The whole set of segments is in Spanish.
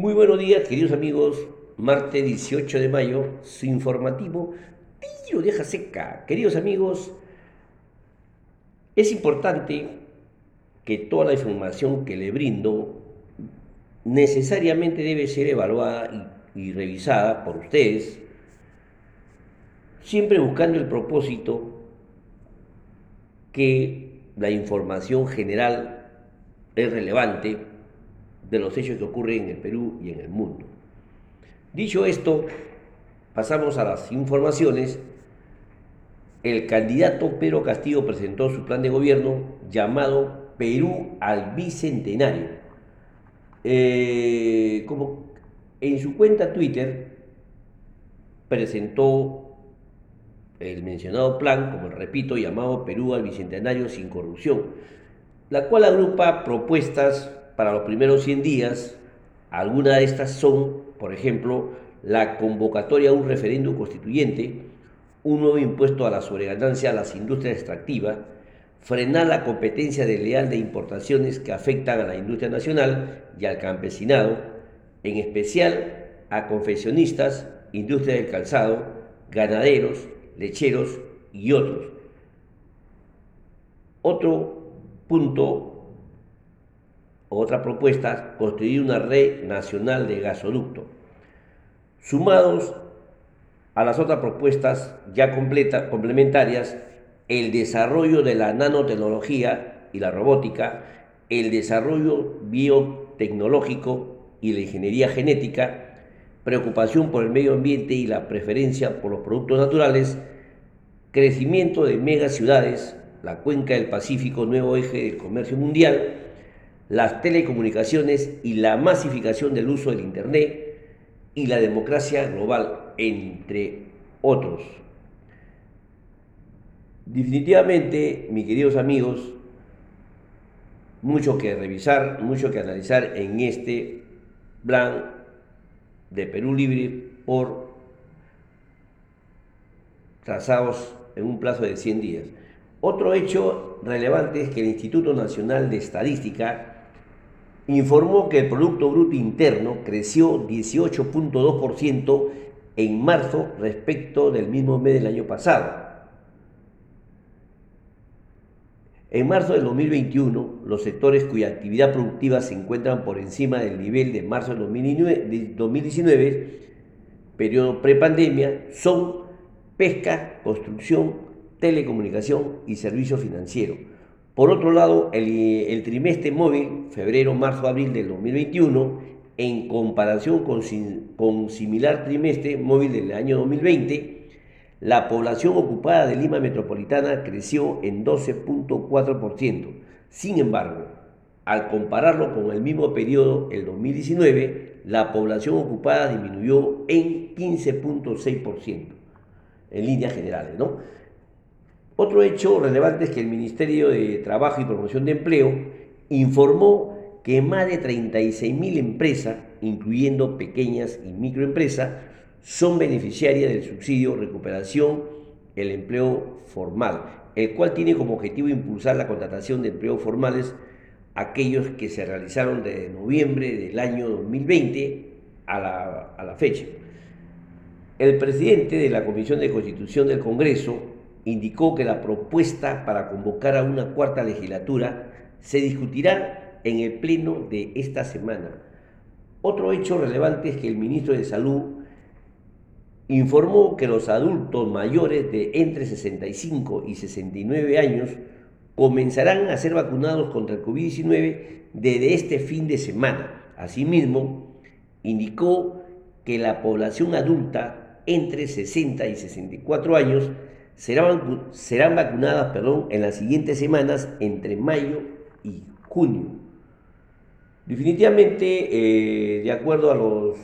Muy buenos días, queridos amigos. Martes 18 de mayo, su informativo tiro deja seca. Queridos amigos, es importante que toda la información que le brindo necesariamente debe ser evaluada y, y revisada por ustedes, siempre buscando el propósito que la información general es relevante de los hechos que ocurren en el Perú y en el mundo. Dicho esto, pasamos a las informaciones. El candidato Pedro Castillo presentó su plan de gobierno llamado Perú al Bicentenario. Eh, como en su cuenta Twitter presentó el mencionado plan, como repito, llamado Perú al Bicentenario sin corrupción, la cual agrupa propuestas para los primeros 100 días. Algunas de estas son, por ejemplo, la convocatoria a un referéndum constituyente, un nuevo impuesto a la sobreganancia a las industrias extractivas, frenar la competencia desleal de importaciones que afectan a la industria nacional y al campesinado, en especial a confeccionistas, industria del calzado, ganaderos, lecheros y otros. Otro punto otra propuesta, construir una red nacional de gasoducto. Sumados a las otras propuestas ya complementarias, el desarrollo de la nanotecnología y la robótica, el desarrollo biotecnológico y la ingeniería genética, preocupación por el medio ambiente y la preferencia por los productos naturales, crecimiento de megaciudades, la cuenca del Pacífico, nuevo eje del comercio mundial, las telecomunicaciones y la masificación del uso del Internet y la democracia global, entre otros. Definitivamente, mis queridos amigos, mucho que revisar, mucho que analizar en este plan de Perú Libre por trazados en un plazo de 100 días. Otro hecho relevante es que el Instituto Nacional de Estadística informó que el Producto Bruto Interno creció 18.2% en marzo respecto del mismo mes del año pasado. En marzo del 2021, los sectores cuya actividad productiva se encuentran por encima del nivel de marzo del 2019, periodo prepandemia, son pesca, construcción, telecomunicación y servicio financiero por otro lado, el, trimestre móvil, febrero, marzo, abril del 2021, en comparación con, con similar trimestre móvil del año 2020, la población ocupada de Lima Metropolitana creció en 12.4%. Sin embargo, al compararlo con el mismo periodo, el 2019, la población ocupada disminuyó en 15.6%, en líneas generales, ¿no? Otro hecho relevante es que el Ministerio de Trabajo y Promoción de Empleo informó que más de 36.000 empresas, incluyendo pequeñas y microempresas, son beneficiarias del subsidio Recuperación el Empleo Formal, el cual tiene como objetivo impulsar la contratación de empleos formales aquellos que se realizaron desde noviembre del año 2020 a la, a la fecha. El presidente de la Comisión de Constitución del Congreso, indicó que la propuesta para convocar a una cuarta legislatura se discutirá en el pleno de esta semana. Otro hecho relevante es que el ministro de Salud informó que los adultos mayores de entre 65 y 69 años comenzarán a ser vacunados contra el COVID-19 desde este fin de semana. Asimismo, indicó que la población adulta entre 60 y 64 años serán, vacunadas perdón, en las siguientes semanas entre mayo y junio. Definitivamente, eh, de acuerdo a los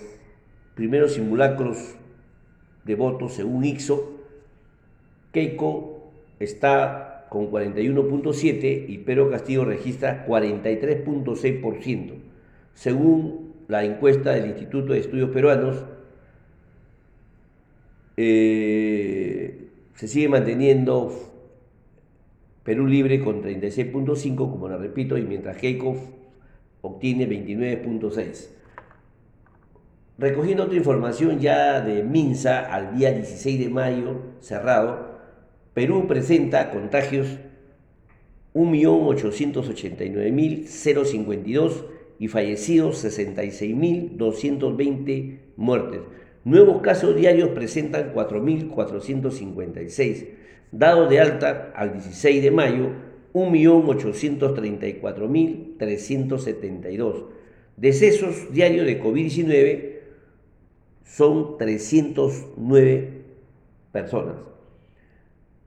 primeros simulacros de votos según Ixo, Keiko está con 41.7 y Pedro Castillo registra 43.6%, según la encuesta del Instituto de Estudios Peruanos. Eh, se sigue manteniendo Perú Libre con 36.5, como la repito, y mientras Keiko obtiene 29.6. recogiendo otra información ya de Minsa al día 16 de mayo, cerrado, Perú presenta contagios 1.889.052 y fallecidos 66.220 muertes. Nuevos casos diarios presentan 4.456. Dado de alta al 16 de mayo, 1.834.372. Decesos diarios de COVID-19 son 309 personas.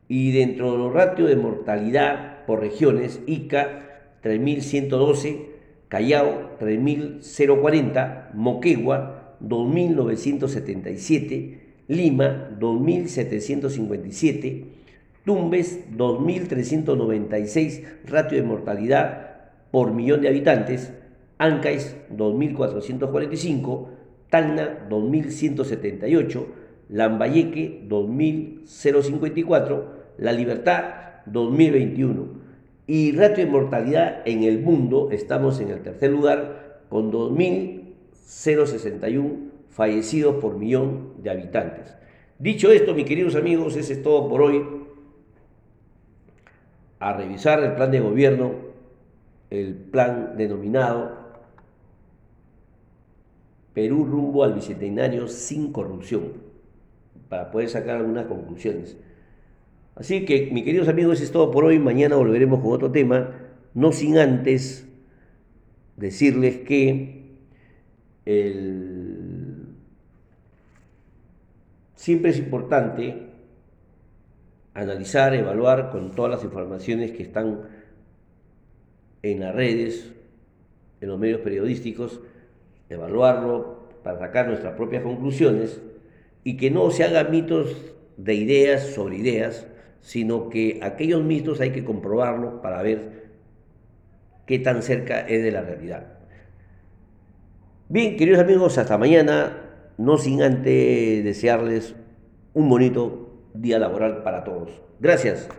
Y dentro de los ratios de mortalidad por regiones, Ica 3.112, Callao 3.040, Moquegua 2.977, Lima 2.757, Tumbes 2.396 ratio de mortalidad por millón de habitantes, Ancais 2.445, Tacna 2.178, Lambayeque 2.054, La Libertad 2021. Y ratio de mortalidad en el mundo estamos en el tercer lugar con 2.061 fallecidos por millón de habitantes. Dicho esto, mis queridos amigos, ese es todo por hoy. A revisar el plan de gobierno, el plan denominado Perú rumbo al bicentenario sin corrupción, para poder sacar algunas conclusiones. Así que, mis queridos amigos, eso es todo por hoy. Mañana volveremos con otro tema, no sin antes decirles que siempre es importante analizar, evaluar con todas las informaciones que están en las redes, en los medios periodísticos, evaluarlo para sacar nuestras propias conclusiones y que no se hagan mitos de ideas sobre ideas, sino que aquellos mitos hay que comprobarlos para ver qué tan cerca es de la realidad. Bien, queridos amigos, hasta mañana, no sin antes desearles un bonito día laboral para todos. Gracias.